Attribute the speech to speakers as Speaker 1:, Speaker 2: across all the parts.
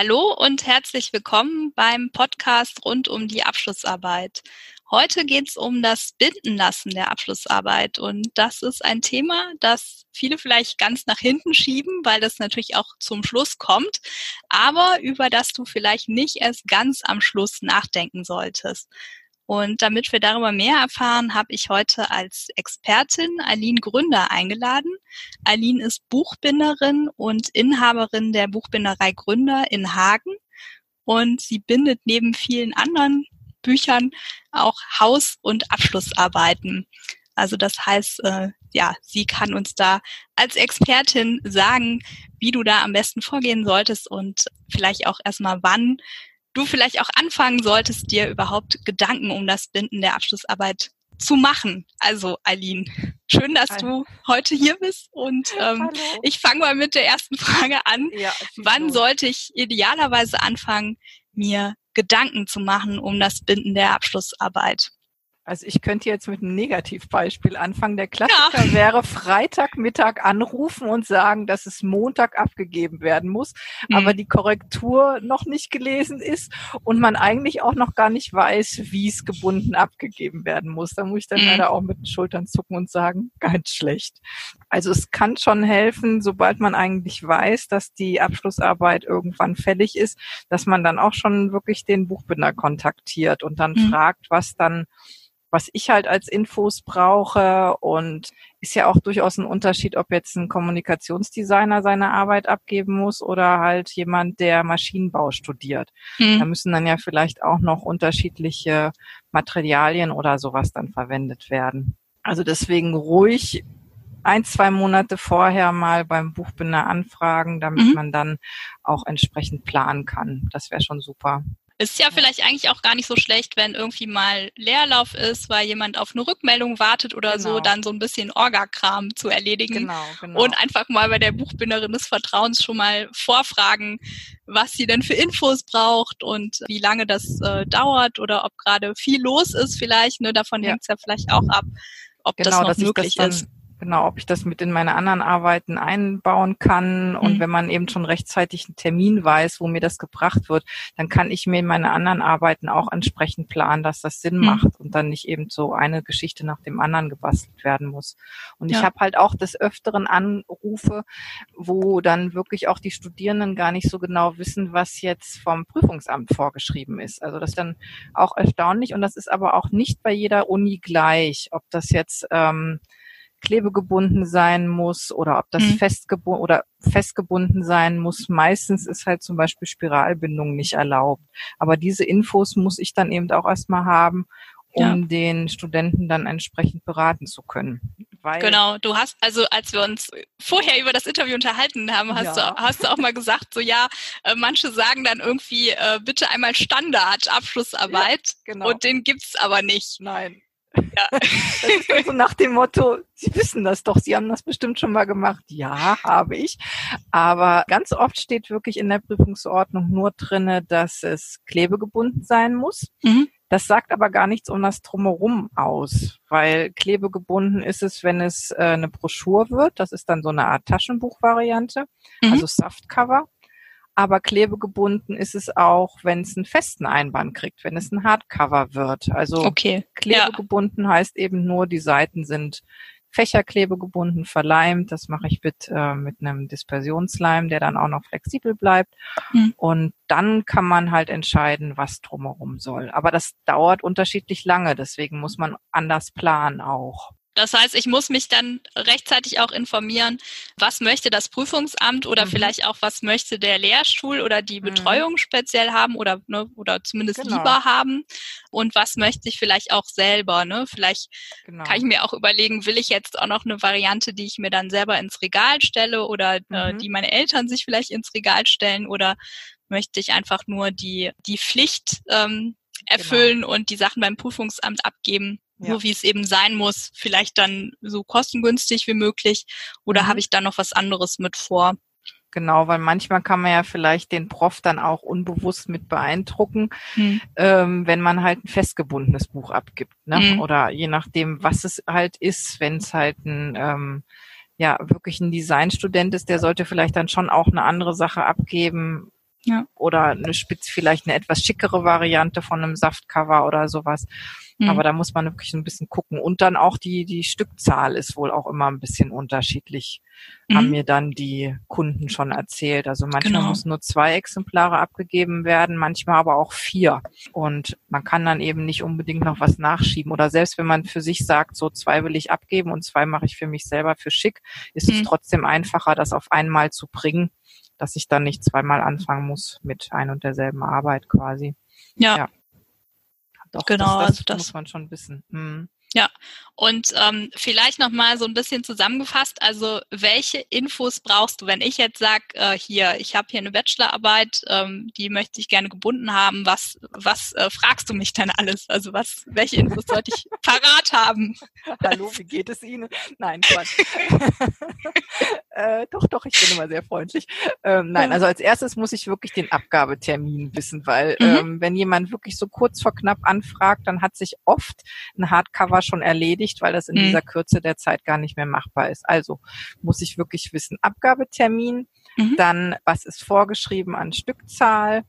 Speaker 1: Hallo und herzlich willkommen beim Podcast rund um die Abschlussarbeit. Heute geht es um das Bindenlassen der Abschlussarbeit und das ist ein Thema, das viele vielleicht ganz nach hinten schieben, weil das natürlich auch zum Schluss kommt, aber über das du vielleicht nicht erst ganz am Schluss nachdenken solltest. Und damit wir darüber mehr erfahren, habe ich heute als Expertin Aline Gründer eingeladen. Aline ist Buchbinderin und Inhaberin der Buchbinderei Gründer in Hagen. Und sie bindet neben vielen anderen Büchern auch Haus- und Abschlussarbeiten. Also das heißt, äh, ja, sie kann uns da als Expertin sagen, wie du da am besten vorgehen solltest und vielleicht auch erstmal wann du vielleicht auch anfangen solltest, dir überhaupt Gedanken um das Binden der Abschlussarbeit zu machen. Also, Aline, schön, dass Hallo. du heute hier bist und ähm, ich fange mal mit der ersten Frage an. Ja, Wann sollte ich idealerweise anfangen, mir Gedanken zu machen um das Binden der Abschlussarbeit?
Speaker 2: Also ich könnte jetzt mit einem Negativbeispiel anfangen. Der Klassiker ja. wäre Freitagmittag anrufen und sagen, dass es Montag abgegeben werden muss, mhm. aber die Korrektur noch nicht gelesen ist und man eigentlich auch noch gar nicht weiß, wie es gebunden abgegeben werden muss. Da muss ich dann mhm. leider auch mit den Schultern zucken und sagen, ganz schlecht. Also es kann schon helfen, sobald man eigentlich weiß, dass die Abschlussarbeit irgendwann fällig ist, dass man dann auch schon wirklich den Buchbinder kontaktiert und dann mhm. fragt, was dann was ich halt als Infos brauche und ist ja auch durchaus ein Unterschied, ob jetzt ein Kommunikationsdesigner seine Arbeit abgeben muss oder halt jemand, der Maschinenbau studiert. Mhm. Da müssen dann ja vielleicht auch noch unterschiedliche Materialien oder sowas dann verwendet werden. Also deswegen ruhig ein, zwei Monate vorher mal beim Buchbinder anfragen, damit mhm. man dann auch entsprechend planen kann. Das wäre schon super.
Speaker 1: Ist ja vielleicht eigentlich auch gar nicht so schlecht, wenn irgendwie mal Leerlauf ist, weil jemand auf eine Rückmeldung wartet oder genau. so, dann so ein bisschen Orgakram zu erledigen. Genau, genau. Und einfach mal bei der Buchbinderin des Vertrauens schon mal vorfragen, was sie denn für Infos braucht und wie lange das äh, dauert oder ob gerade viel los ist vielleicht. Ne, davon ja. hängt es ja vielleicht auch ab, ob genau, das noch möglich das ist
Speaker 2: genau, ob ich das mit in meine anderen Arbeiten einbauen kann. Und mhm. wenn man eben schon rechtzeitig einen Termin weiß, wo mir das gebracht wird, dann kann ich mir in meine anderen Arbeiten auch entsprechend planen, dass das Sinn mhm. macht und dann nicht eben so eine Geschichte nach dem anderen gebastelt werden muss. Und ja. ich habe halt auch des Öfteren Anrufe, wo dann wirklich auch die Studierenden gar nicht so genau wissen, was jetzt vom Prüfungsamt vorgeschrieben ist. Also das ist dann auch erstaunlich und das ist aber auch nicht bei jeder Uni gleich, ob das jetzt ähm, klebegebunden sein muss oder ob das mhm. festgebunden oder festgebunden sein muss. Meistens ist halt zum Beispiel Spiralbindung nicht erlaubt. Aber diese Infos muss ich dann eben auch erstmal haben, um ja. den Studenten dann entsprechend beraten zu können.
Speaker 1: Weil genau, du hast, also als wir uns vorher über das Interview unterhalten haben, hast, ja. du, hast du auch mal gesagt, so ja, äh, manche sagen dann irgendwie, äh, bitte einmal Standard Abschlussarbeit ja, genau. und den gibt's aber nicht.
Speaker 2: Nein. Ja. Das ist so nach dem Motto, Sie wissen das doch, Sie haben das bestimmt schon mal gemacht. Ja, habe ich. Aber ganz oft steht wirklich in der Prüfungsordnung nur drinne, dass es klebegebunden sein muss. Mhm. Das sagt aber gar nichts um das Drumherum aus, weil klebegebunden ist es, wenn es äh, eine Broschur wird. Das ist dann so eine Art Taschenbuchvariante, mhm. also Softcover aber klebegebunden ist es auch, wenn es einen festen Einband kriegt, wenn es ein Hardcover wird. Also okay. klebegebunden ja. heißt eben nur, die Seiten sind fächerklebegebunden, verleimt. Das mache ich mit, äh, mit einem Dispersionsleim, der dann auch noch flexibel bleibt. Hm. Und dann kann man halt entscheiden, was drumherum soll. Aber das dauert unterschiedlich lange, deswegen muss man anders planen auch.
Speaker 1: Das heißt, ich muss mich dann rechtzeitig auch informieren, was möchte das Prüfungsamt oder mhm. vielleicht auch, was möchte der Lehrstuhl oder die mhm. Betreuung mhm. speziell haben oder, ne, oder zumindest genau. lieber haben und was möchte ich vielleicht auch selber. Ne? Vielleicht genau. kann ich mir auch überlegen, will ich jetzt auch noch eine Variante, die ich mir dann selber ins Regal stelle oder äh, mhm. äh, die meine Eltern sich vielleicht ins Regal stellen oder möchte ich einfach nur die, die Pflicht ähm, erfüllen genau. und die Sachen beim Prüfungsamt abgeben ja. so wie es eben sein muss, vielleicht dann so kostengünstig wie möglich oder mhm. habe ich da noch was anderes mit vor?
Speaker 2: Genau, weil manchmal kann man ja vielleicht den Prof dann auch unbewusst mit beeindrucken, mhm. ähm, wenn man halt ein festgebundenes Buch abgibt. Ne? Mhm. Oder je nachdem, was es halt ist, wenn es halt ein ähm, ja wirklich ein Designstudent ist, der sollte vielleicht dann schon auch eine andere Sache abgeben, Ja. Oder eine Spitz, vielleicht eine etwas schickere Variante von einem Saftcover oder sowas. Mhm. Aber da muss man wirklich ein bisschen gucken. Und dann auch die, die Stückzahl ist wohl auch immer ein bisschen unterschiedlich, mhm. haben mir dann die Kunden schon erzählt. Also manchmal genau. muss nur zwei Exemplare abgegeben werden, manchmal aber auch vier. Und man kann dann eben nicht unbedingt noch was nachschieben. Oder selbst wenn man für sich sagt, so zwei will ich abgeben und zwei mache ich für mich selber für schick, ist mhm. es trotzdem einfacher, das auf einmal zu bringen, dass ich dann nicht zweimal anfangen muss mit ein und derselben Arbeit quasi.
Speaker 1: ja. ja.
Speaker 2: Doch, genau, das, das, also das muss man schon wissen. Hm.
Speaker 1: Ja, und ähm, vielleicht nochmal so ein bisschen zusammengefasst, also welche Infos brauchst du, wenn ich jetzt sage, äh, hier, ich habe hier eine Bachelorarbeit, ähm, die möchte ich gerne gebunden haben, was, was äh, fragst du mich denn alles? Also was, welche Infos sollte ich parat haben?
Speaker 2: Hallo, wie geht es Ihnen? Nein, Quatsch. äh, doch, doch, ich bin immer sehr freundlich. Ähm, nein, also als erstes muss ich wirklich den Abgabetermin wissen, weil mhm. ähm, wenn jemand wirklich so kurz vor knapp anfragt, dann hat sich oft ein Hardcover war schon erledigt, weil das in mhm. dieser Kürze der Zeit gar nicht mehr machbar ist. Also muss ich wirklich wissen, Abgabetermin, mhm. dann was ist vorgeschrieben an Stückzahl,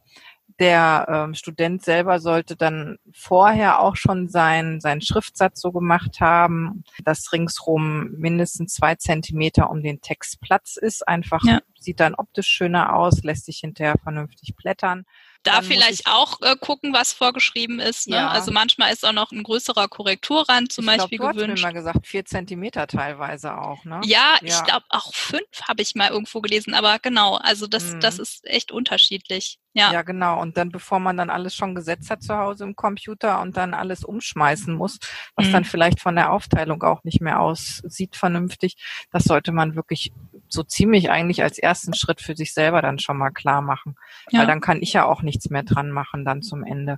Speaker 2: der ähm, Student selber sollte dann vorher auch schon sein, seinen Schriftsatz so gemacht haben, dass ringsrum mindestens zwei Zentimeter um den Text Platz ist. Einfach ja. sieht dann optisch schöner aus, lässt sich hinterher vernünftig blättern.
Speaker 1: Da vielleicht auch äh, gucken, was vorgeschrieben ist. Ne? Ja. Also manchmal ist auch noch ein größerer Korrekturrand zum ich Beispiel glaub, du gewünscht.
Speaker 2: Ich mir mal gesagt, vier Zentimeter teilweise auch. Ne?
Speaker 1: Ja, ja. ich glaube auch fünf habe ich mal irgendwo gelesen. Aber genau, also das, mhm. das ist echt unterschiedlich. Ja.
Speaker 2: ja, genau. Und dann, bevor man dann alles schon gesetzt hat zu Hause im Computer und dann alles umschmeißen muss, was mhm. dann vielleicht von der Aufteilung auch nicht mehr aussieht vernünftig, das sollte man wirklich so ziemlich eigentlich als ersten Schritt für sich selber dann schon mal klar machen. Ja. Weil dann kann ich ja auch nichts mehr dran machen dann zum Ende.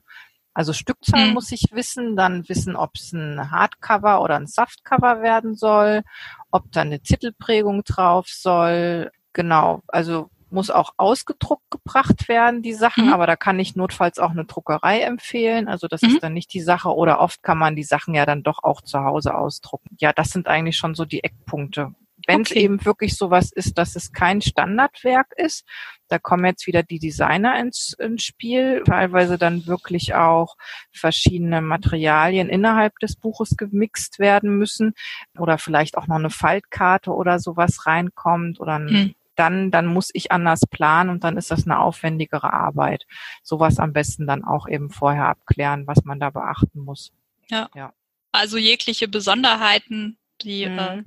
Speaker 2: Also Stückzahl mhm. muss ich wissen, dann wissen, ob es ein Hardcover oder ein Softcover werden soll, ob da eine Titelprägung drauf soll. Genau, also muss auch ausgedruckt gebracht werden, die Sachen, mhm. aber da kann ich notfalls auch eine Druckerei empfehlen. Also das mhm. ist dann nicht die Sache. Oder oft kann man die Sachen ja dann doch auch zu Hause ausdrucken. Ja, das sind eigentlich schon so die Eckpunkte. Wenn es okay. eben wirklich sowas ist, dass es kein Standardwerk ist, da kommen jetzt wieder die Designer ins, ins Spiel, teilweise dann wirklich auch verschiedene Materialien innerhalb des Buches gemixt werden müssen oder vielleicht auch noch eine Faltkarte oder sowas reinkommt oder ein hm dann, dann muss ich anders planen und dann ist das eine aufwendigere Arbeit. Sowas am besten dann auch eben vorher abklären, was man da beachten muss.
Speaker 1: Ja. ja. Also jegliche Besonderheiten, die mhm. äh,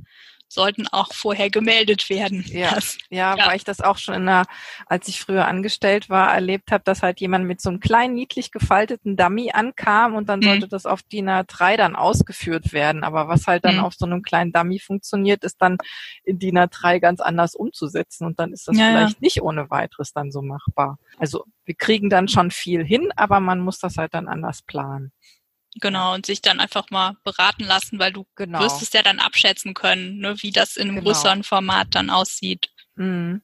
Speaker 1: sollten auch vorher gemeldet werden.
Speaker 2: Ja, das, ja, ja, weil ich das auch schon in der, als ich früher angestellt war, erlebt habe, dass halt jemand mit so einem kleinen, niedlich gefalteten Dummy ankam und dann mhm. sollte das auf DIN A3 dann ausgeführt werden. Aber was halt dann mhm. auf so einem kleinen Dummy funktioniert, ist dann in DIN A3 ganz anders umzusetzen und dann ist das ja, vielleicht ja. nicht ohne weiteres dann so machbar. Also wir kriegen dann schon viel hin, aber man muss das halt dann anders planen.
Speaker 1: Genau, und sich dann einfach mal beraten lassen, weil du genau. wirst es ja dann abschätzen können, ne, wie das in einem genau. größeren Format dann aussieht.
Speaker 2: Mhm.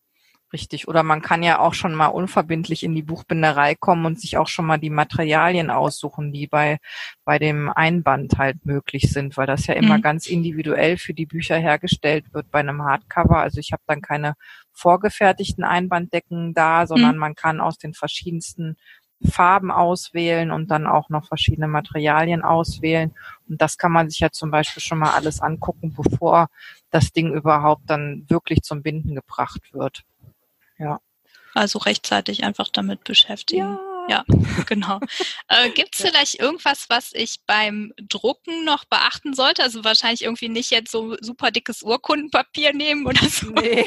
Speaker 2: Richtig. Oder man kann ja auch schon mal unverbindlich in die Buchbinderei kommen und sich auch schon mal die Materialien aussuchen, die bei, bei dem Einband halt möglich sind, weil das ja immer mhm. ganz individuell für die Bücher hergestellt wird bei einem Hardcover. Also ich habe dann keine vorgefertigten Einbanddecken da, sondern mhm. man kann aus den verschiedensten Farben auswählen und dann auch noch verschiedene Materialien auswählen. Und das kann man sich ja zum Beispiel schon mal alles angucken, bevor das Ding überhaupt dann wirklich zum Binden gebracht wird. Ja.
Speaker 1: Also rechtzeitig einfach damit beschäftigen.
Speaker 2: Ja.
Speaker 1: Ja, genau. Äh, Gibt es vielleicht irgendwas, was ich beim Drucken noch beachten sollte? Also wahrscheinlich irgendwie nicht jetzt so super dickes Urkundenpapier nehmen oder so.
Speaker 2: Nee,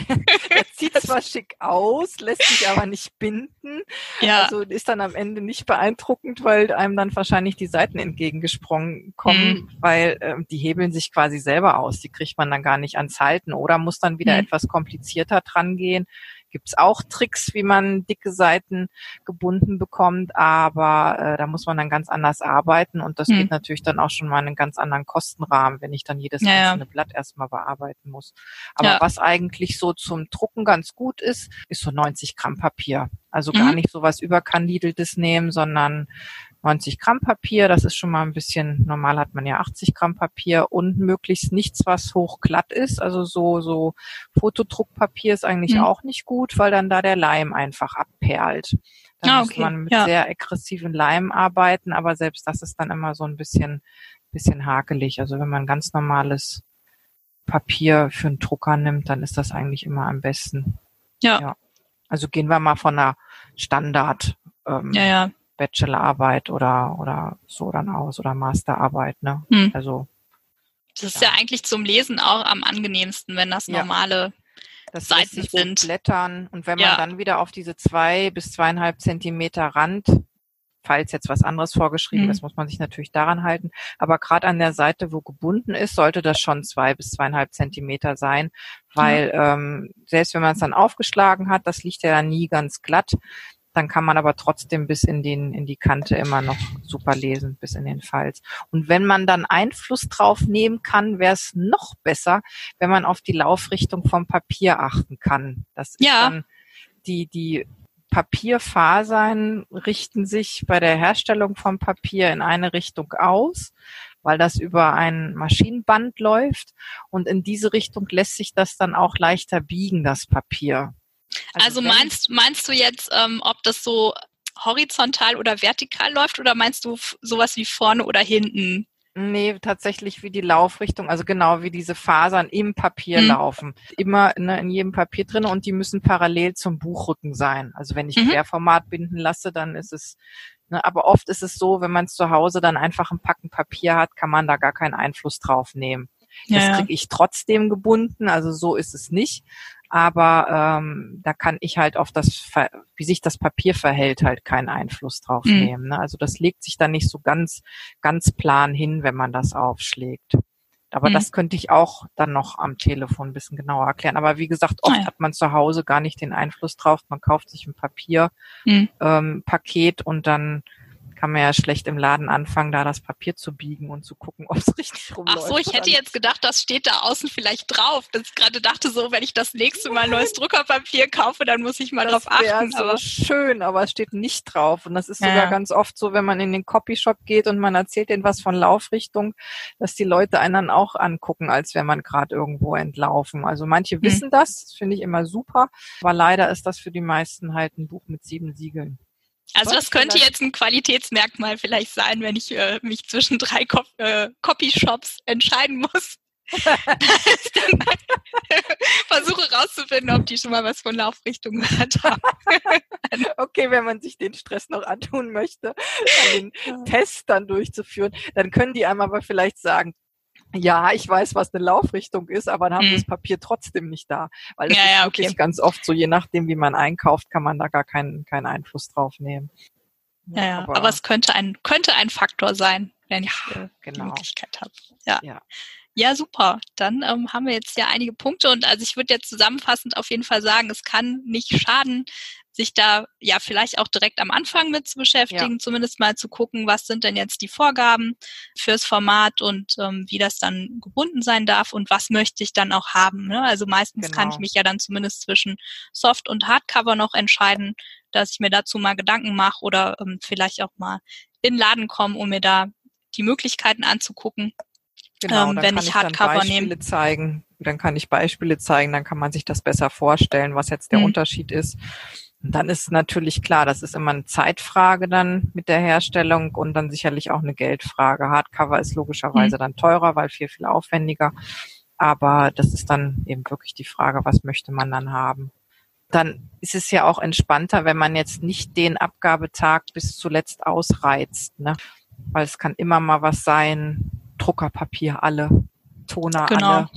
Speaker 2: das sieht zwar schick aus, lässt sich aber nicht binden. Ja. Also ist dann am Ende nicht beeindruckend, weil einem dann wahrscheinlich die Seiten entgegengesprungen kommen, mhm. weil äh, die hebeln sich quasi selber aus. Die kriegt man dann gar nicht ans Halten oder muss dann wieder mhm. etwas komplizierter dran gehen gibt's auch Tricks, wie man dicke Seiten gebunden bekommt, aber äh, da muss man dann ganz anders arbeiten und das hm. geht natürlich dann auch schon mal in einen ganz anderen Kostenrahmen, wenn ich dann jedes ja, einzelne ja. Blatt erstmal bearbeiten muss. Aber ja. was eigentlich so zum Drucken ganz gut ist, ist so 90 Gramm Papier. Also mhm. gar nicht so was überkandideltes nehmen, sondern 90 Gramm Papier, das ist schon mal ein bisschen, normal hat man ja 80 Gramm Papier und möglichst nichts, was hochglatt ist. Also so, so Fotodruckpapier ist eigentlich mhm. auch nicht gut, weil dann da der Leim einfach abperlt. Da ah, okay. muss man mit ja. sehr aggressiven Leim arbeiten, aber selbst das ist dann immer so ein bisschen, bisschen hakelig. Also wenn man ganz normales Papier für einen Drucker nimmt, dann ist das eigentlich immer am besten. Ja. ja. Also gehen wir mal von einer Standard ähm, ja, ja. Bachelorarbeit oder oder so dann aus oder Masterarbeit, ne? Hm. Also
Speaker 1: das ist ja. ja. eigentlich zum Lesen auch am angenehmsten, wenn das normale das Seiten sind.
Speaker 2: Blättern und wenn man dann wieder auf diese zwei bis zweieinhalb Zentimeter Rand falls jetzt was anderes vorgeschrieben mhm. ist, muss man sich natürlich daran halten. Aber gerade an der Seite, wo gebunden ist, sollte das schon zwei bis zweieinhalb Zentimeter sein, weil mhm. ähm, selbst wenn man es dann aufgeschlagen hat, das liegt ja dann nie ganz glatt. Dann kann man aber trotzdem bis in den in die Kante immer noch super lesen, bis in den Falz. Und wenn man dann Einfluss drauf nehmen kann, wäre es noch besser, wenn man auf die Laufrichtung vom Papier achten kann. Das ist ja. dann die die Papierfasern richten sich bei der Herstellung von Papier in eine Richtung aus, weil das über ein Maschinenband läuft und in diese Richtung lässt sich das dann auch leichter biegen, das Papier.
Speaker 1: Also, also meinst, meinst du jetzt, ähm, ob das so horizontal oder vertikal läuft oder meinst du sowas wie vorne oder hinten?
Speaker 2: Nee, tatsächlich wie die Laufrichtung, also genau wie diese Fasern im Papier mhm. laufen. Immer ne, in jedem Papier drin und die müssen parallel zum Buchrücken sein. Also wenn ich mhm. Querformat binden lasse, dann ist es, ne, aber oft ist es so, wenn man es zu Hause dann einfach ein Packen Papier hat, kann man da gar keinen Einfluss drauf nehmen. Das ja, kriege ich trotzdem gebunden, also so ist es nicht aber ähm, da kann ich halt auf das, wie sich das Papier verhält, halt keinen Einfluss drauf mhm. nehmen. Ne? Also das legt sich dann nicht so ganz, ganz plan hin, wenn man das aufschlägt. Aber mhm. das könnte ich auch dann noch am Telefon ein bisschen genauer erklären. Aber wie gesagt, oft ah, ja. hat man zu Hause gar nicht den Einfluss drauf. Man kauft sich ein Papierpaket mhm. ähm, Paket und dann kann man ja schlecht im Laden anfangen, da das Papier zu biegen und zu gucken, ob es richtig rumläuft.
Speaker 1: Ach so, ich hätte jetzt gedacht, das steht da außen vielleicht drauf. Dass ich gerade dachte so, wenn ich das nächste Mal neues Druckerpapier kaufe, dann muss ich mal das drauf achten.
Speaker 2: So aber schön, aber es steht nicht drauf. Und das ist ja. sogar ganz oft so, wenn man in den Copyshop geht und man erzählt denen was von Laufrichtung, dass die Leute einen dann auch angucken, als wäre man gerade irgendwo entlaufen. Also manche hm. wissen das, das finde ich immer super, aber leider ist das für die meisten halt ein Buch mit sieben Siegeln.
Speaker 1: Also das könnte jetzt ein Qualitätsmerkmal vielleicht sein, wenn ich äh, mich zwischen drei Co äh, Copyshops entscheiden muss. versuche rauszufinden, ob die schon mal was von Laufrichtung gehört haben.
Speaker 2: okay, wenn man sich den Stress noch antun möchte, den Test dann durchzuführen, dann können die einem aber vielleicht sagen, ja, ich weiß, was eine Laufrichtung ist, aber dann haben hm. das Papier trotzdem nicht da. Weil es ja, ist ja, wirklich okay. ganz oft so, je nachdem, wie man einkauft, kann man da gar keinen, keinen Einfluss drauf nehmen.
Speaker 1: Ja, ja aber, aber, es könnte ein, könnte ein Faktor sein, wenn ich äh, genau. die Möglichkeit habe. Ja. ja. Ja, super. Dann ähm, haben wir jetzt ja einige Punkte und also ich würde jetzt zusammenfassend auf jeden Fall sagen, es kann nicht schaden, sich da ja vielleicht auch direkt am Anfang mit zu beschäftigen, ja. zumindest mal zu gucken, was sind denn jetzt die Vorgaben fürs Format und ähm, wie das dann gebunden sein darf und was möchte ich dann auch haben. Ne? Also meistens genau. kann ich genau. mich ja dann zumindest zwischen Soft und Hardcover noch entscheiden, dass ich mir dazu mal Gedanken mache oder ähm, vielleicht auch mal in den Laden komme, um mir da die Möglichkeiten anzugucken.
Speaker 2: Genau, ähm, wenn ich, ich Hardcover nehme. zeigen. Dann kann ich Beispiele zeigen, dann kann man sich das besser vorstellen, was jetzt der mhm. Unterschied ist. Und dann ist natürlich klar, das ist immer eine Zeitfrage dann mit der Herstellung und dann sicherlich auch eine Geldfrage. Hardcover ist logischerweise mhm. dann teurer, weil viel, viel aufwendiger. Aber das ist dann eben wirklich die Frage, was möchte man dann haben. Dann ist es ja auch entspannter, wenn man jetzt nicht den Abgabetag bis zuletzt ausreizt, ne? Weil es kann immer mal was sein, Druckerpapier alle, Toner genau. alle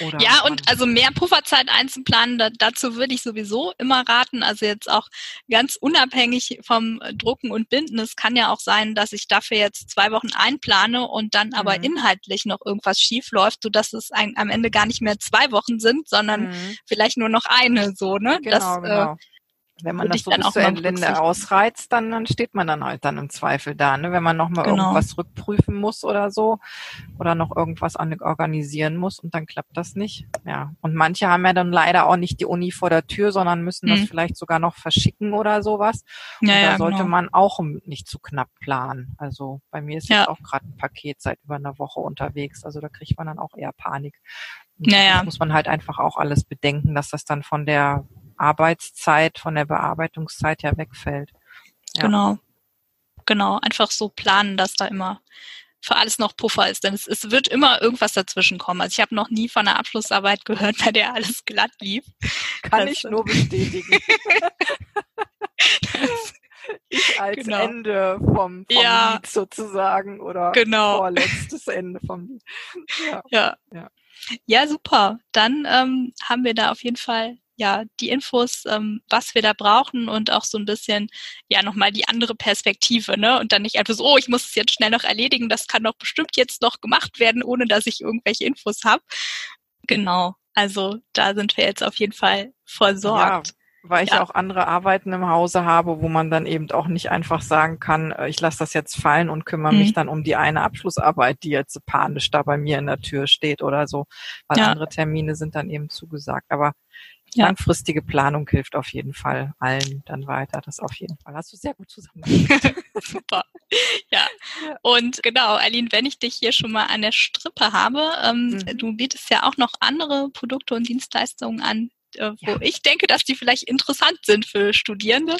Speaker 1: oder ja, und also mehr Pufferzeit einzuplanen, da, dazu würde ich sowieso immer raten. Also jetzt auch ganz unabhängig vom Drucken und Binden. Es kann ja auch sein, dass ich dafür jetzt zwei Wochen einplane und dann aber mhm. inhaltlich noch irgendwas schief läuft, sodass es ein, am Ende gar nicht mehr zwei Wochen sind, sondern mhm. vielleicht nur noch eine so, ne?
Speaker 2: Genau, das, genau. Äh, wenn man das so bis zu Ende ausreizt, dann, dann steht man dann halt dann im Zweifel da, ne? Wenn man nochmal genau. irgendwas rückprüfen muss oder so oder noch irgendwas organisieren muss und dann klappt das nicht. Ja. Und manche haben ja dann leider auch nicht die Uni vor der Tür, sondern müssen mhm. das vielleicht sogar noch verschicken oder sowas. Und ja, da ja, sollte genau. man auch nicht zu knapp planen. Also bei mir ist ja. jetzt auch gerade ein Paket seit über einer Woche unterwegs. Also da kriegt man dann auch eher Panik. Naja. Das muss man halt einfach auch alles bedenken, dass das dann von der Arbeitszeit, von der Bearbeitungszeit ja wegfällt.
Speaker 1: Ja. Genau. Genau. Einfach so planen, dass da immer für alles noch Puffer ist. Denn es, es wird immer irgendwas dazwischen kommen. Also ich habe noch nie von einer Abschlussarbeit gehört, bei der alles glatt lief.
Speaker 2: Kann das, ich nur bestätigen. ich als genau. Ende vom, vom ja. Lied sozusagen oder
Speaker 1: genau.
Speaker 2: vorletztes Ende vom Lied.
Speaker 1: Ja. ja. ja. Ja, super. Dann ähm, haben wir da auf jeden Fall ja die Infos, ähm, was wir da brauchen und auch so ein bisschen ja nochmal die andere Perspektive, ne? Und dann nicht einfach so, oh, ich muss es jetzt schnell noch erledigen, das kann doch bestimmt jetzt noch gemacht werden, ohne dass ich irgendwelche Infos habe. Genau. Also da sind wir jetzt auf jeden Fall versorgt.
Speaker 2: Ja weil ich ja. auch andere Arbeiten im Hause habe, wo man dann eben auch nicht einfach sagen kann, äh, ich lasse das jetzt fallen und kümmere mhm. mich dann um die eine Abschlussarbeit, die jetzt panisch da bei mir in der Tür steht oder so, weil ja. andere Termine sind dann eben zugesagt. Aber ja. langfristige Planung hilft auf jeden Fall allen dann weiter. Das auf jeden Fall. Hast du sehr gut zusammengefasst.
Speaker 1: Super. Ja. Und genau, Aline, wenn ich dich hier schon mal an der Strippe habe, ähm, mhm. du bietest ja auch noch andere Produkte und Dienstleistungen an, äh, wo ja. ich denke, dass die vielleicht interessant sind für Studierende.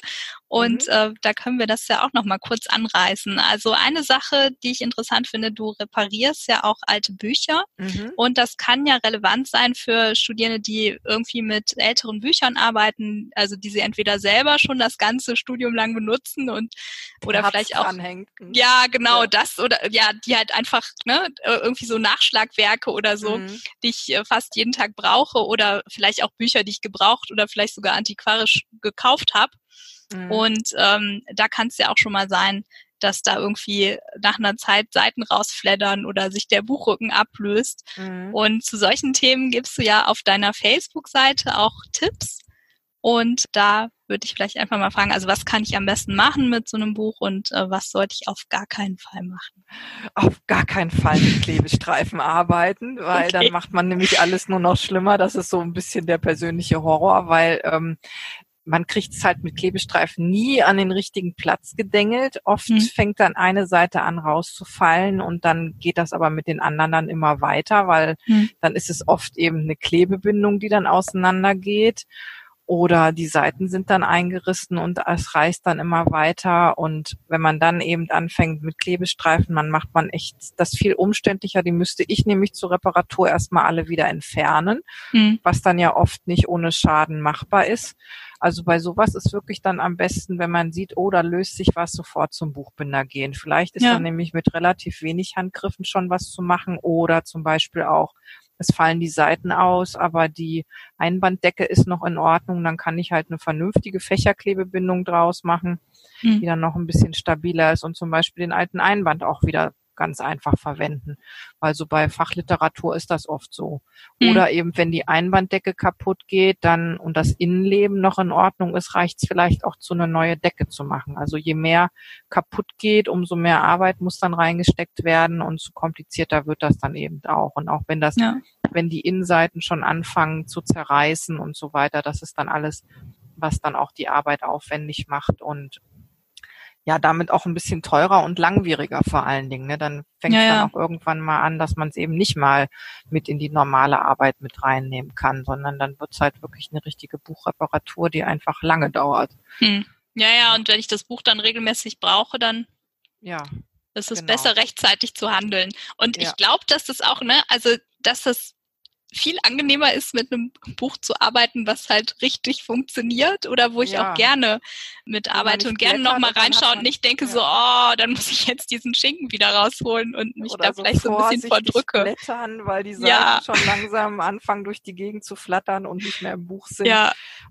Speaker 1: Und mhm. äh, da können wir das ja auch noch mal kurz anreißen. Also eine Sache, die ich interessant finde, du reparierst ja auch alte Bücher mhm. und das kann ja relevant sein für Studierende, die irgendwie mit älteren Büchern arbeiten, also die sie entweder selber schon das ganze Studium lang benutzen und oder Hab's vielleicht auch
Speaker 2: anhängt.
Speaker 1: ja genau ja. das oder ja die halt einfach ne irgendwie so Nachschlagwerke oder so, mhm. die ich äh, fast jeden Tag brauche oder vielleicht auch Bücher, die ich gebraucht oder vielleicht sogar antiquarisch gekauft habe Mhm. Und ähm, da kann es ja auch schon mal sein, dass da irgendwie nach einer Zeit Seiten rausfleddern oder sich der Buchrücken ablöst. Mhm. Und zu solchen Themen gibst du ja auf deiner Facebook-Seite auch Tipps. Und da würde ich vielleicht einfach mal fragen, also was kann ich am besten machen mit so einem Buch und äh, was sollte ich auf gar keinen Fall machen?
Speaker 2: Auf gar keinen Fall mit Klebestreifen arbeiten, weil okay. dann macht man nämlich alles nur noch schlimmer. Das ist so ein bisschen der persönliche Horror, weil ähm, man kriegt es halt mit Klebestreifen nie an den richtigen Platz gedengelt. Oft mhm. fängt dann eine Seite an rauszufallen und dann geht das aber mit den anderen dann immer weiter, weil mhm. dann ist es oft eben eine Klebebindung, die dann auseinandergeht. Oder die Seiten sind dann eingerissen und es reißt dann immer weiter. Und wenn man dann eben anfängt mit Klebestreifen, dann macht man echt das viel umständlicher. Die müsste ich nämlich zur Reparatur erstmal alle wieder entfernen, mhm. was dann ja oft nicht ohne Schaden machbar ist. Also bei sowas ist wirklich dann am besten, wenn man sieht, oh, da löst sich was, sofort zum Buchbinder gehen. Vielleicht ist ja. dann nämlich mit relativ wenig Handgriffen schon was zu machen oder zum Beispiel auch es fallen die Seiten aus, aber die Einbanddecke ist noch in Ordnung, dann kann ich halt eine vernünftige Fächerklebebindung draus machen, mhm. die dann noch ein bisschen stabiler ist und zum Beispiel den alten Einband auch wieder ganz einfach verwenden. Weil so bei Fachliteratur ist das oft so. Mhm. Oder eben, wenn die Einbanddecke kaputt geht, dann und das Innenleben noch in Ordnung ist, reicht es vielleicht auch zu eine neue Decke zu machen. Also je mehr kaputt geht, umso mehr Arbeit muss dann reingesteckt werden und so komplizierter wird das dann eben auch. Und auch wenn das, ja. wenn die Innenseiten schon anfangen zu zerreißen und so weiter, das ist dann alles, was dann auch die Arbeit aufwendig macht und ja damit auch ein bisschen teurer und langwieriger vor allen Dingen. Ne? Dann fängt es ja, dann auch irgendwann mal an, dass man es eben nicht mal mit in die normale Arbeit mit reinnehmen kann, sondern dann wird es halt wirklich eine richtige Buchreparatur, die einfach lange dauert.
Speaker 1: Hm. Ja, ja, und wenn ich das Buch dann regelmäßig brauche, dann ja, ist es genau. besser, rechtzeitig zu handeln. Und ja. ich glaube, dass das auch, ne, also dass das viel angenehmer ist, mit einem Buch zu arbeiten, was halt richtig funktioniert oder wo ich ja. auch gerne mitarbeite und gerne nochmal reinschaue und nicht denke ja. so, oh, dann muss ich jetzt diesen Schinken wieder rausholen und mich oder da so vielleicht so ein bisschen verdrücke.
Speaker 2: Blättern, weil die Seiten ja. schon langsam anfangen durch die Gegend zu flattern und nicht mehr im Buch sind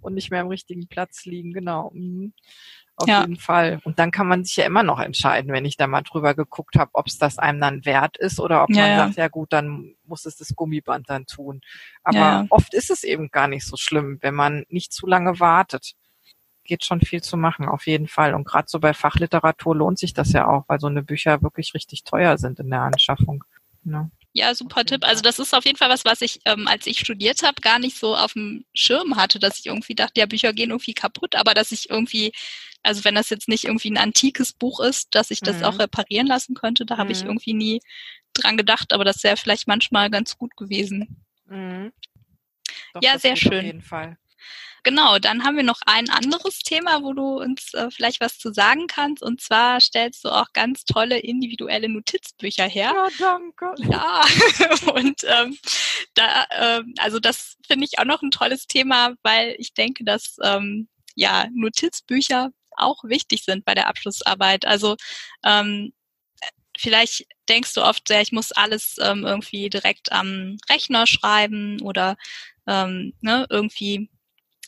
Speaker 2: und nicht mehr im richtigen Platz liegen, genau. Mhm. Auf ja. jeden Fall. Und dann kann man sich ja immer noch entscheiden, wenn ich da mal drüber geguckt habe, ob es das einem dann wert ist oder ob ja, man ja. sagt, ja gut, dann muss es das Gummiband dann tun. Aber oft ist es eben gar nicht so schlimm, wenn man nicht zu lange wartet. geht schon viel zu machen, auf jeden Fall. Und gerade so bei Fachliteratur lohnt sich das ja auch, weil so eine Bücher wirklich richtig teuer sind in der Anschaffung.
Speaker 1: Ne? Ja, super Tipp. Also das ist auf jeden Fall was, was ich, ähm, als ich studiert habe, gar nicht so auf dem Schirm hatte, dass ich irgendwie dachte, ja, Bücher gehen irgendwie kaputt, aber dass ich irgendwie, also wenn das jetzt nicht irgendwie ein antikes Buch ist, dass ich das mhm. auch reparieren lassen könnte, da habe mhm. ich irgendwie nie dran gedacht, aber das wäre vielleicht manchmal ganz gut gewesen. Mhm. Doch, ja, sehr schön. Auf jeden Fall. Genau, dann haben wir noch ein anderes Thema, wo du uns äh, vielleicht was zu sagen kannst. Und zwar stellst du auch ganz tolle individuelle Notizbücher her.
Speaker 2: Ja, danke.
Speaker 1: Ja, und ähm, da, äh, also das finde ich auch noch ein tolles Thema, weil ich denke, dass ähm, ja Notizbücher auch wichtig sind bei der Abschlussarbeit. Also ähm, vielleicht denkst du oft, ja, ich muss alles ähm, irgendwie direkt am Rechner schreiben oder ähm, ne, irgendwie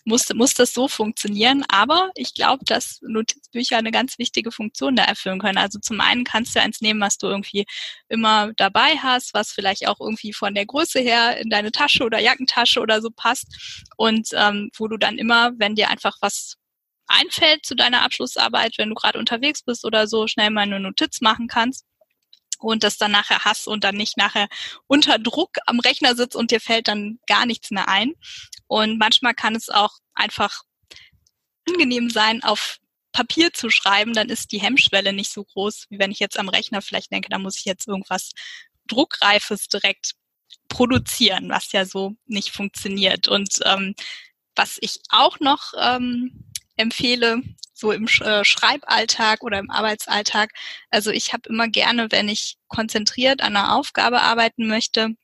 Speaker 1: muss, muss das so funktionieren. Aber ich glaube, dass Notizbücher eine ganz wichtige Funktion da erfüllen können. Also zum einen kannst du eins nehmen, was du irgendwie immer dabei hast, was vielleicht auch irgendwie von der Größe her in deine Tasche oder Jackentasche oder so passt und ähm, wo du dann immer, wenn dir einfach was einfällt zu deiner Abschlussarbeit, wenn du gerade unterwegs bist oder so, schnell mal eine Notiz machen kannst und das dann nachher hast und dann nicht nachher unter Druck am Rechner sitzt und dir fällt dann gar nichts mehr ein. Und manchmal kann es auch einfach angenehm sein, auf Papier zu schreiben, dann ist die Hemmschwelle nicht so groß, wie wenn ich jetzt am Rechner vielleicht denke, da muss ich jetzt irgendwas Druckreifes direkt produzieren, was ja so nicht funktioniert. Und ähm, was ich auch noch ähm, empfehle, so im äh, Schreiballtag oder im Arbeitsalltag. Also ich habe immer gerne, wenn ich konzentriert an einer Aufgabe arbeiten möchte,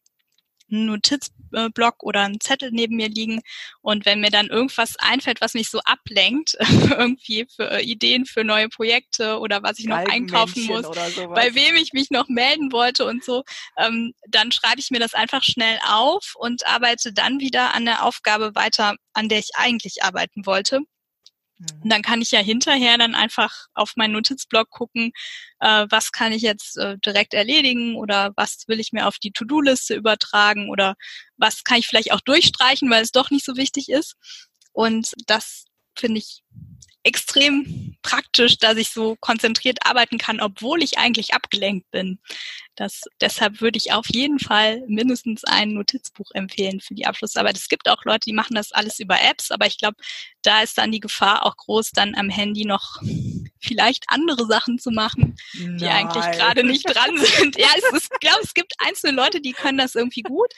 Speaker 1: einen Notizblock oder einen Zettel neben mir liegen und wenn mir dann irgendwas einfällt, was mich so ablenkt, irgendwie für äh, Ideen für neue Projekte oder was ich noch einkaufen muss, bei wem ich mich noch melden wollte und so, ähm, dann schreibe ich mir das einfach schnell auf und arbeite dann wieder an der Aufgabe weiter, an der ich eigentlich arbeiten wollte. Und mhm. dann kann ich ja hinterher dann einfach auf meinen Notizblock gucken, äh, was kann ich jetzt äh, direkt erledigen oder was will ich mir auf die To-Do-Liste übertragen oder was kann ich vielleicht auch durchstreichen, weil es doch nicht so wichtig ist. Und das finde ich extrem praktisch, dass ich so konzentriert arbeiten kann, obwohl ich eigentlich abgelenkt bin. Das, deshalb würde ich auf jeden Fall mindestens ein Notizbuch empfehlen für die Abschlussarbeit. Es gibt auch Leute, die machen das alles über Apps, aber ich glaube, da ist dann die Gefahr auch groß, dann am Handy noch vielleicht andere Sachen zu machen, Nein. die eigentlich gerade nicht dran sind. ja, es ist, ich glaube, es gibt einzelne Leute, die können das irgendwie gut,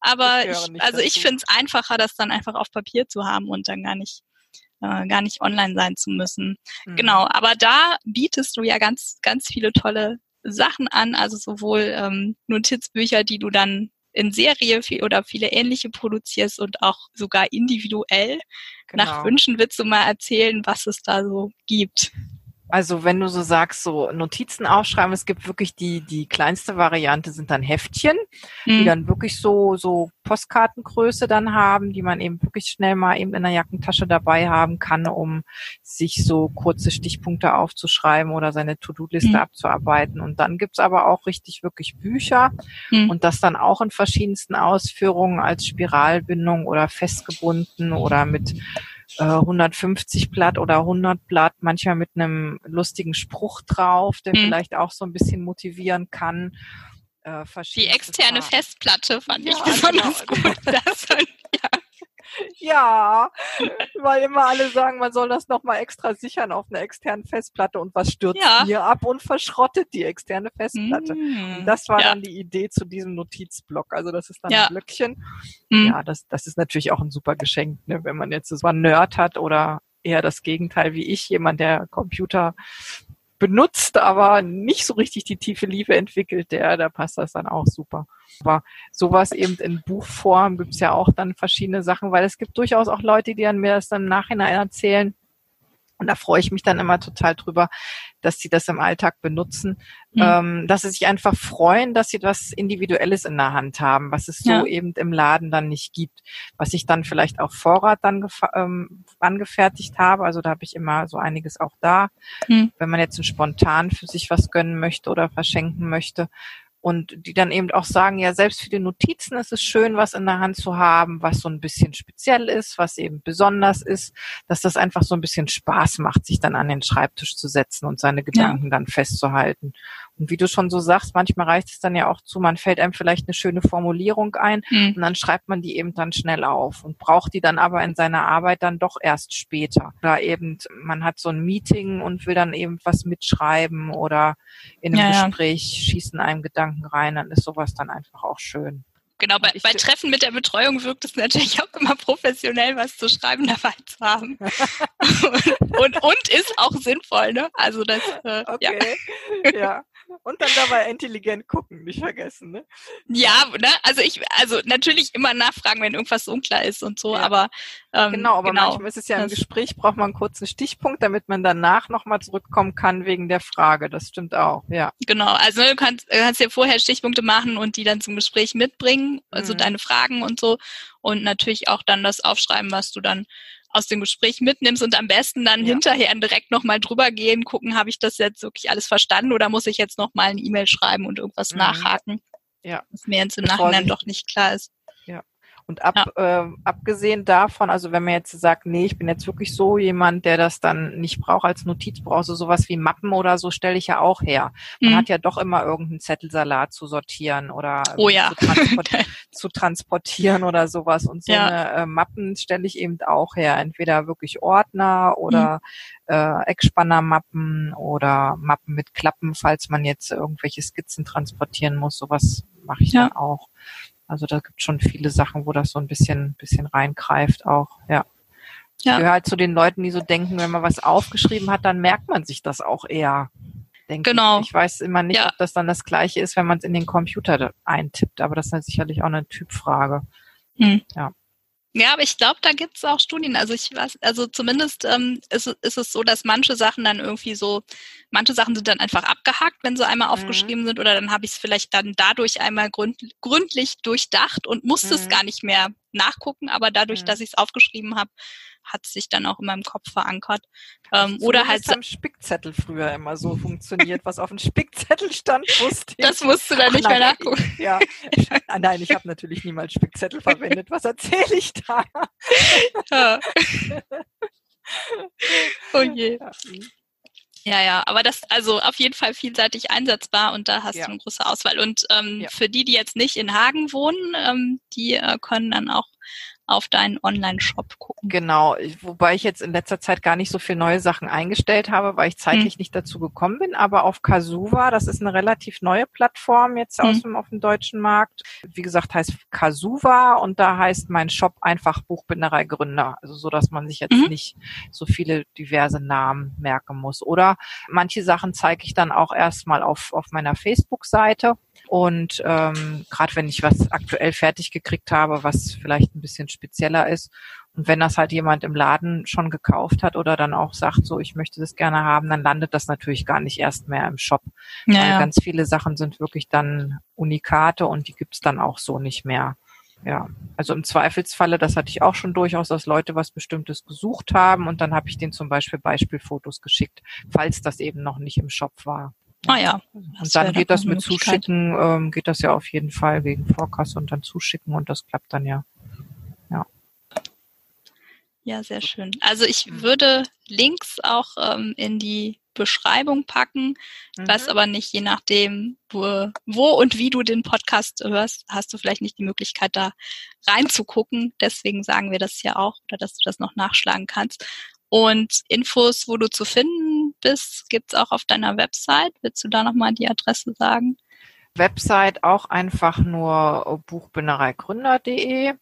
Speaker 1: aber ich, also ich finde es einfacher, das dann einfach auf Papier zu haben und dann gar nicht äh, gar nicht online sein zu müssen. Mhm. Genau, aber da bietest du ja ganz, ganz viele tolle Sachen an, also sowohl ähm, Notizbücher, die du dann in Serie viel oder viele ähnliche produzierst und auch sogar individuell. Genau. Nach Wünschen willst du mal erzählen, was es da so gibt.
Speaker 2: Also wenn du so sagst, so Notizen aufschreiben, es gibt wirklich die, die kleinste Variante sind dann Heftchen, mhm. die dann wirklich so, so Postkartengröße dann haben, die man eben wirklich schnell mal eben in der Jackentasche dabei haben kann, um sich so kurze Stichpunkte aufzuschreiben oder seine To-Do-Liste mhm. abzuarbeiten. Und dann gibt's aber auch richtig wirklich Bücher mhm. und das dann auch in verschiedensten Ausführungen als Spiralbindung oder festgebunden oder mit 150 äh, Blatt oder 100 Blatt, manchmal mit einem lustigen Spruch drauf, der mhm. vielleicht auch so ein bisschen motivieren kann.
Speaker 1: Äh, Die externe. Festplatte fand ja, ich besonders genau. gut. Das, ja.
Speaker 2: Ja, weil immer alle sagen, man soll das nochmal extra sichern auf einer externen Festplatte und was stürzt ja. mir ab und verschrottet die externe Festplatte. Mm, das war ja. dann die Idee zu diesem Notizblock. Also das ist dann ja. ein Blöckchen. Mm. Ja, das, das ist natürlich auch ein super Geschenk, ne? wenn man jetzt so einen Nerd hat oder eher das Gegenteil wie ich, jemand, der Computer benutzt, aber nicht so richtig die tiefe Liebe entwickelt, der, da passt das dann auch super. Aber sowas eben in Buchform gibt's ja auch dann verschiedene Sachen, weil es gibt durchaus auch Leute, die dann mir das dann im Nachhinein erzählen, und da freue ich mich dann immer total drüber, dass sie das im Alltag benutzen, mhm. ähm, dass sie sich einfach freuen, dass sie was Individuelles in der Hand haben, was es so ja. eben im Laden dann nicht gibt, was ich dann vielleicht auf Vorrat dann ähm, angefertigt habe. Also da habe ich immer so einiges auch da, mhm. wenn man jetzt spontan für sich was gönnen möchte oder verschenken möchte. Und die dann eben auch sagen, ja, selbst für die Notizen ist es schön, was in der Hand zu haben, was so ein bisschen speziell ist, was eben besonders ist, dass das einfach so ein bisschen Spaß macht, sich dann an den Schreibtisch zu setzen und seine Gedanken ja. dann festzuhalten. Und wie du schon so sagst, manchmal reicht es dann ja auch zu, man fällt einem vielleicht eine schöne Formulierung ein mhm. und dann schreibt man die eben dann schnell auf und braucht die dann aber in seiner Arbeit dann doch erst später. Oder eben, man hat so ein Meeting und will dann eben was mitschreiben oder in einem ja, Gespräch ja. schießen einem Gedanken rein, dann ist sowas dann einfach auch schön.
Speaker 1: Genau, bei, bei Treffen mit der Betreuung wirkt es natürlich auch immer professionell, was zu schreiben dabei zu haben. und, und, und, ist auch sinnvoll, ne? Also das,
Speaker 2: äh, okay. ja. ja. Und dann dabei intelligent gucken, nicht vergessen, ne?
Speaker 1: Ja, ne? Also ich, also natürlich immer nachfragen, wenn irgendwas unklar ist und so, ja. aber
Speaker 2: ähm, genau, aber genau, manchmal ist es ja im Gespräch, braucht man einen kurzen Stichpunkt, damit man danach nochmal zurückkommen kann wegen der Frage. Das stimmt auch, ja.
Speaker 1: Genau, also du kannst, kannst dir vorher Stichpunkte machen und die dann zum Gespräch mitbringen, also mhm. deine Fragen und so. Und natürlich auch dann das aufschreiben, was du dann aus dem Gespräch mitnimmst und am besten dann ja. hinterher direkt nochmal drüber gehen, gucken, habe ich das jetzt wirklich alles verstanden oder muss ich jetzt nochmal eine E-Mail schreiben und irgendwas mhm. nachhaken, ja. was mir jetzt im Nachhinein doch nicht klar ist.
Speaker 2: Und ab, ja. äh, abgesehen davon, also wenn man jetzt sagt, nee, ich bin jetzt wirklich so jemand, der das dann nicht braucht als Notiz, braucht so sowas wie Mappen oder so, stelle ich ja auch her. Man mhm. hat ja doch immer irgendeinen Zettelsalat zu sortieren oder
Speaker 1: oh, ja.
Speaker 2: zu, transport zu, transportieren oder sowas. Und so ja. eine äh, Mappen stelle ich eben auch her. Entweder wirklich Ordner oder mhm. äh, Eckspannermappen oder Mappen mit Klappen, falls man jetzt irgendwelche Skizzen transportieren muss. Sowas mache ich ja. dann auch. Also da gibt schon viele Sachen, wo das so ein bisschen, bisschen reingreift auch, ja. Ja. Ich gehöre halt zu den Leuten, die so denken, wenn man was aufgeschrieben hat, dann merkt man sich das auch eher. Denke genau. Ich. ich weiß immer nicht, ja. ob das dann das Gleiche ist, wenn man es in den Computer eintippt, aber das ist halt sicherlich auch eine Typfrage. Hm.
Speaker 1: Ja. Ja, aber ich glaube, da gibt es auch Studien. Also ich weiß, also zumindest ähm, ist, ist es so, dass manche Sachen dann irgendwie so, manche Sachen sind dann einfach abgehakt, wenn sie einmal mhm. aufgeschrieben sind, oder dann habe ich es vielleicht dann dadurch einmal gründ, gründlich durchdacht und musste mhm. es gar nicht mehr nachgucken, aber dadurch, mhm. dass ich es aufgeschrieben habe, hat sich dann auch in meinem Kopf verankert.
Speaker 2: Ähm, so oder halt am Spickzettel früher immer so funktioniert, was auf dem Spickzettel stand, wusste
Speaker 1: ich. Das musst du dann nicht nein, mehr nachgucken.
Speaker 2: Ja, ah, nein, ich habe natürlich niemals Spickzettel verwendet. Was erzähle ich da? Ja.
Speaker 1: oh je. Ja, ja, aber das also auf jeden Fall vielseitig einsetzbar und da hast ja. du eine große Auswahl. Und ähm, ja. für die, die jetzt nicht in Hagen wohnen, ähm, die äh, können dann auch auf deinen Online-Shop gucken.
Speaker 2: Genau, wobei ich jetzt in letzter Zeit gar nicht so viel neue Sachen eingestellt habe, weil ich zeitlich hm. nicht dazu gekommen bin. Aber auf Kasuva, das ist eine relativ neue Plattform jetzt hm. aus dem, auf dem deutschen Markt. Wie gesagt, heißt Kasuva und da heißt mein Shop einfach Buchbinderei Gründer. Also so, dass man sich jetzt mhm. nicht so viele diverse Namen merken muss. Oder manche Sachen zeige ich dann auch erstmal auf, auf meiner Facebook-Seite. Und ähm, gerade wenn ich was aktuell fertig gekriegt habe, was vielleicht ein bisschen spezieller ist. Und wenn das halt jemand im Laden schon gekauft hat oder dann auch sagt, so ich möchte das gerne haben, dann landet das natürlich gar nicht erst mehr im Shop. Ja, Weil ganz viele Sachen sind wirklich dann Unikate und die gibt's dann auch so nicht mehr. Ja, also im Zweifelsfalle, das hatte ich auch schon durchaus, dass Leute was Bestimmtes gesucht haben und dann habe ich denen zum Beispiel Beispielfotos geschickt, falls das eben noch nicht im Shop war.
Speaker 1: Ah ja.
Speaker 2: Und dann geht das mit Zuschicken, ähm, geht das ja auf jeden Fall wegen Vorkasse und dann zuschicken und das klappt dann ja. Ja.
Speaker 1: Ja, sehr schön. Also ich würde Links auch ähm, in die Beschreibung packen. Ich mhm. weiß aber nicht, je nachdem, wo, wo und wie du den Podcast hörst, hast du vielleicht nicht die Möglichkeit, da reinzugucken. Deswegen sagen wir das ja auch, oder dass du das noch nachschlagen kannst. Und Infos, wo du zu finden bist, gibt's auch auf deiner Website. Willst du da nochmal die Adresse sagen?
Speaker 2: Website auch einfach nur buchbindereigründer.de.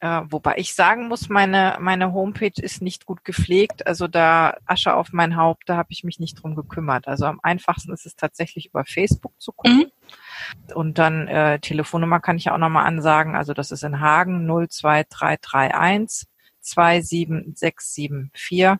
Speaker 2: Äh, wobei ich sagen muss, meine, meine Homepage ist nicht gut gepflegt. Also da Asche auf mein Haupt, da habe ich mich nicht drum gekümmert. Also am einfachsten ist es tatsächlich über Facebook zu gucken. Mhm. Und dann äh, Telefonnummer kann ich auch nochmal ansagen. Also das ist in Hagen 02331 27674.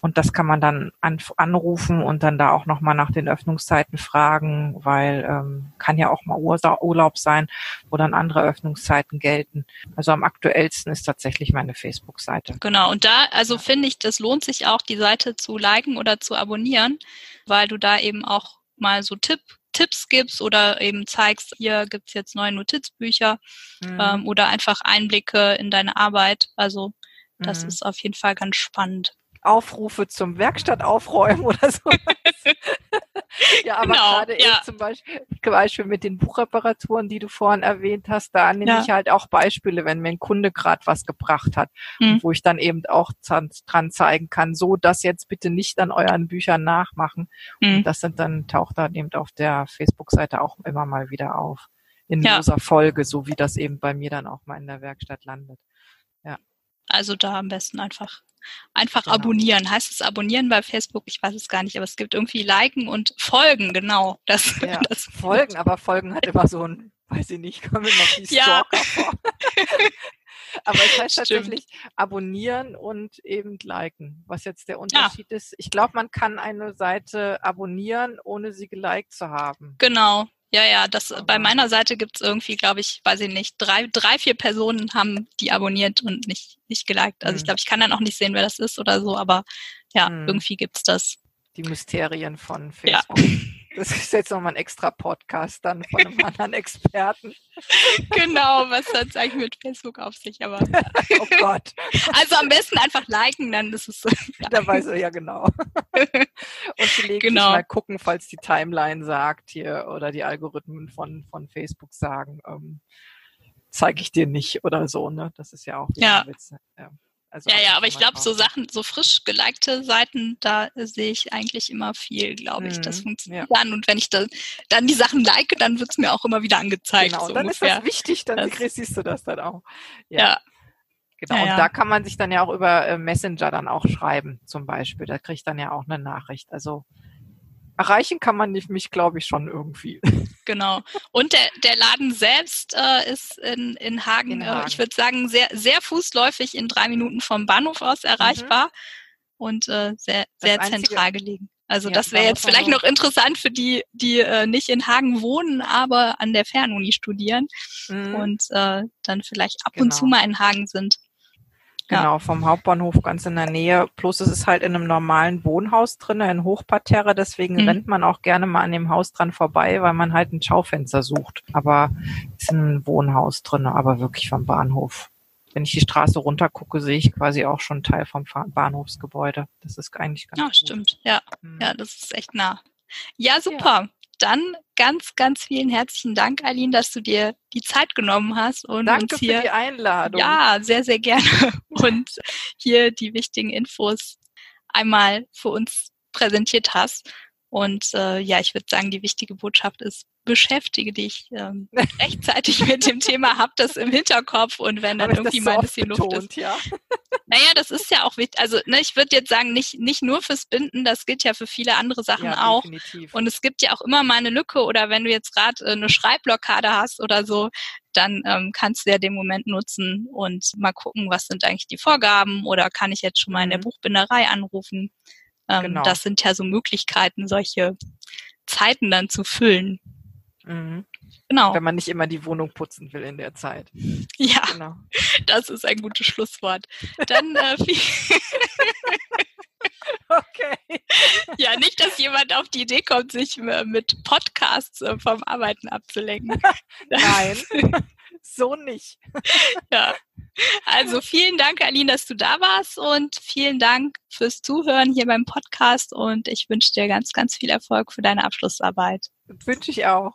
Speaker 2: Und das kann man dann an, anrufen und dann da auch nochmal nach den Öffnungszeiten fragen, weil ähm, kann ja auch mal Urlaub sein, wo dann andere Öffnungszeiten gelten. Also am aktuellsten ist tatsächlich meine Facebook-Seite.
Speaker 1: Genau, und da, also finde ich, das lohnt sich auch, die Seite zu liken oder zu abonnieren, weil du da eben auch mal so Tipp, Tipps gibst oder eben zeigst, hier gibt's jetzt neue Notizbücher mhm. ähm, oder einfach Einblicke in deine Arbeit. Also das mhm. ist auf jeden Fall ganz spannend.
Speaker 2: Aufrufe zum Werkstattaufräumen oder so. ja, aber genau, gerade ja. zum Beispiel, Beispiel mit den Buchreparaturen, die du vorhin erwähnt hast, da nehme ja. ich halt auch Beispiele, wenn mir ein Kunde gerade was gebracht hat, mhm. wo ich dann eben auch dran zeigen kann, so das jetzt bitte nicht an euren Büchern nachmachen. Mhm. Und das sind dann, taucht dann eben auf der Facebook-Seite auch immer mal wieder auf. In ja. loser Folge, so wie das eben bei mir dann auch mal in der Werkstatt landet. Ja.
Speaker 1: Also da am besten einfach einfach genau. abonnieren. Heißt es abonnieren bei Facebook? Ich weiß es gar nicht, aber es gibt irgendwie liken und folgen, genau. Das,
Speaker 2: ja, das folgen, aber folgen hat immer so ein, weiß ich nicht, kommen immer die Stalker ja. vor. aber es heißt Stimmt. tatsächlich abonnieren und eben liken. Was jetzt der Unterschied ja. ist, ich glaube, man kann eine Seite abonnieren, ohne sie geliked zu haben.
Speaker 1: Genau, ja, ja, das Aber bei meiner Seite gibt's irgendwie, glaube ich, weiß ich nicht, drei, drei, vier Personen haben die abonniert und nicht, nicht geliked. Also mhm. ich glaube, ich kann dann auch nicht sehen, wer das ist oder so, aber ja, mhm. irgendwie gibt's das.
Speaker 2: Die Mysterien von Facebook. Ja. Das ist jetzt nochmal ein extra Podcast dann von einem anderen Experten.
Speaker 1: Genau, was hat es eigentlich mit Facebook auf sich? Aber
Speaker 2: oh Gott.
Speaker 1: Also am besten einfach liken, dann ist es so.
Speaker 2: Ja. Da weiß er ja genau. Und gelegentlich genau. mal gucken, falls die Timeline sagt hier oder die Algorithmen von, von Facebook sagen, ähm, zeige ich dir nicht oder so, ne? Das ist ja auch
Speaker 1: ja. Witz. Ja. Also ja, ja, aber ich glaube, so Sachen, so frisch gelikte Seiten, da sehe ich eigentlich immer viel, glaube ich. Das mhm, funktioniert ja. dann. Und wenn ich da, dann die Sachen like, dann wird es mir auch immer wieder angezeigt.
Speaker 2: Genau,
Speaker 1: so
Speaker 2: dann
Speaker 1: ungefähr.
Speaker 2: ist das wichtig, dann das, siehst du das dann auch. Ja. ja. Genau, ja, und da kann man sich dann ja auch über äh, Messenger dann auch schreiben, zum Beispiel. Da kriegt dann ja auch eine Nachricht. Also erreichen kann man mich, glaube ich, schon irgendwie.
Speaker 1: Genau. Und der, der Laden selbst äh, ist in, in Hagen, in Hagen. Äh, ich würde sagen, sehr, sehr fußläufig in drei Minuten vom Bahnhof aus erreichbar mhm. und äh, sehr, sehr zentral gelegen. Also ja, das wäre jetzt vielleicht noch interessant für die, die äh, nicht in Hagen wohnen, aber an der Fernuni studieren mhm. und äh, dann vielleicht ab genau. und zu genau. mal in Hagen sind.
Speaker 2: Genau, ja. vom Hauptbahnhof ganz in der Nähe. Plus es ist halt in einem normalen Wohnhaus drin, in Hochparterre, deswegen mhm. rennt man auch gerne mal an dem Haus dran vorbei, weil man halt ein Schaufenster sucht. Aber es ist ein Wohnhaus drin, aber wirklich vom Bahnhof. Wenn ich die Straße runter gucke, sehe ich quasi auch schon Teil vom Bahnhofsgebäude. Das ist eigentlich ganz
Speaker 1: Ja, gut. stimmt. Ja, mhm. ja, das ist echt nah. Ja, super. Ja dann ganz, ganz vielen herzlichen Dank, Aline, dass du dir die Zeit genommen hast und
Speaker 2: Danke
Speaker 1: uns hier,
Speaker 2: für die Einladung.
Speaker 1: Ja, sehr, sehr gerne und hier die wichtigen Infos einmal für uns präsentiert hast. Und äh, ja, ich würde sagen, die wichtige Botschaft ist, beschäftige dich ähm, rechtzeitig mit dem Thema, hab das im Hinterkopf und wenn dann irgendwie mal ein bisschen Luft ist. Ja. Naja, das ist ja auch wichtig. Also ne, ich würde jetzt sagen, nicht, nicht nur fürs Binden, das gilt ja für viele andere Sachen ja, auch. Definitiv. Und es gibt ja auch immer mal eine Lücke oder wenn du jetzt gerade äh, eine Schreibblockade hast oder so, dann ähm, kannst du ja den Moment nutzen und mal gucken, was sind eigentlich die Vorgaben oder kann ich jetzt schon mal in der mhm. Buchbinderei anrufen. Ähm, genau. Das sind ja so Möglichkeiten, solche Zeiten dann zu füllen.
Speaker 2: Mhm. Genau. Wenn man nicht immer die Wohnung putzen will in der Zeit.
Speaker 1: Ja, genau. das ist ein gutes Schlusswort. Dann äh,
Speaker 2: Okay.
Speaker 1: Ja, nicht, dass jemand auf die Idee kommt, sich äh, mit Podcasts äh, vom Arbeiten abzulenken.
Speaker 2: Nein, so nicht.
Speaker 1: Ja. Also vielen Dank, Aline, dass du da warst und vielen Dank fürs Zuhören hier beim Podcast und ich wünsche dir ganz, ganz viel Erfolg für deine Abschlussarbeit.
Speaker 2: Das wünsche ich auch.